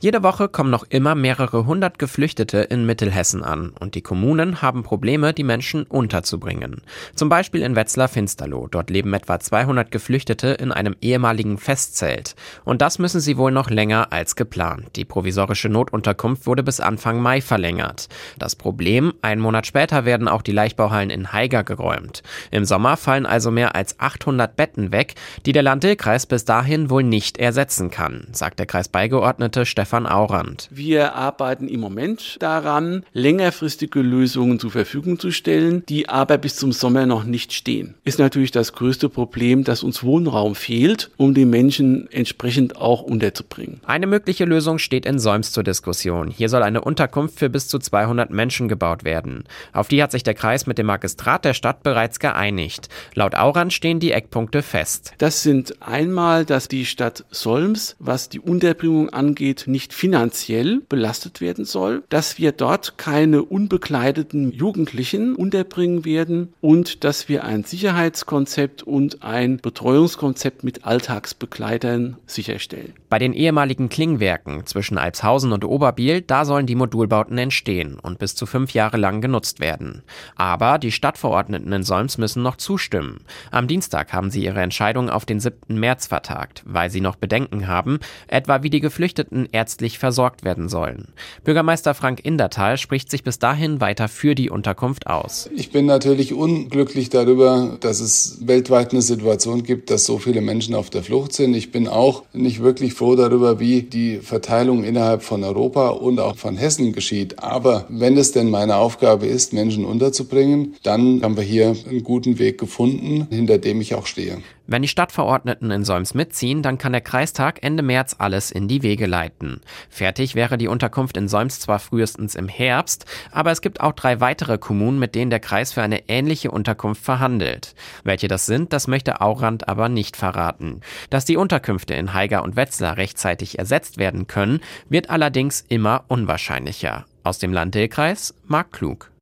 Jede Woche kommen noch immer mehrere hundert Geflüchtete in Mittelhessen an und die Kommunen haben Probleme, die Menschen unterzubringen. Zum Beispiel in Wetzlar-Finsterloh. Dort leben etwa 200 Geflüchtete in einem ehemaligen Festzelt. Und das müssen sie wohl noch länger als geplant. Die provisorische Notunterkunft wurde bis Anfang Mai verlängert. Das Problem, einen Monat später werden auch die Leichbauhallen in Haiger geräumt. Im Sommer fallen also mehr als 800 Betten weg, die der Land-Dill-Kreis bis dahin wohl nicht ersetzen kann, sagt der Kreisbeigeordnete Stefan Stefan Aurand. Wir arbeiten im Moment daran, längerfristige Lösungen zur Verfügung zu stellen, die aber bis zum Sommer noch nicht stehen. Ist natürlich das größte Problem, dass uns Wohnraum fehlt, um die Menschen entsprechend auch unterzubringen. Eine mögliche Lösung steht in Solms zur Diskussion. Hier soll eine Unterkunft für bis zu 200 Menschen gebaut werden. Auf die hat sich der Kreis mit dem Magistrat der Stadt bereits geeinigt. Laut Aurand stehen die Eckpunkte fest. Das sind einmal, dass die Stadt Solms, was die Unterbringung angeht, nicht finanziell belastet werden soll, dass wir dort keine unbekleideten Jugendlichen unterbringen werden und dass wir ein Sicherheitskonzept und ein Betreuungskonzept mit Alltagsbegleitern sicherstellen. Bei den ehemaligen Klingwerken zwischen Alpshausen und Oberbiel, da sollen die Modulbauten entstehen und bis zu fünf Jahre lang genutzt werden. Aber die Stadtverordneten in Solms müssen noch zustimmen. Am Dienstag haben sie ihre Entscheidung auf den 7. März vertagt, weil sie noch Bedenken haben, etwa wie die Geflüchteten ärztlich ärztlich versorgt werden sollen. Bürgermeister Frank Indertal spricht sich bis dahin weiter für die Unterkunft aus. Ich bin natürlich unglücklich darüber, dass es weltweit eine Situation gibt, dass so viele Menschen auf der Flucht sind. Ich bin auch nicht wirklich froh darüber, wie die Verteilung innerhalb von Europa und auch von Hessen geschieht. Aber wenn es denn meine Aufgabe ist, Menschen unterzubringen, dann haben wir hier einen guten Weg gefunden, hinter dem ich auch stehe. Wenn die Stadtverordneten in Solms mitziehen, dann kann der Kreistag Ende März alles in die Wege leiten. Fertig wäre die Unterkunft in Solms zwar frühestens im Herbst, aber es gibt auch drei weitere Kommunen, mit denen der Kreis für eine ähnliche Unterkunft verhandelt. Welche das sind, das möchte Aurand aber nicht verraten. Dass die Unterkünfte in Haiger und Wetzlar rechtzeitig ersetzt werden können, wird allerdings immer unwahrscheinlicher. Aus dem Landtälkreis Mark Klug.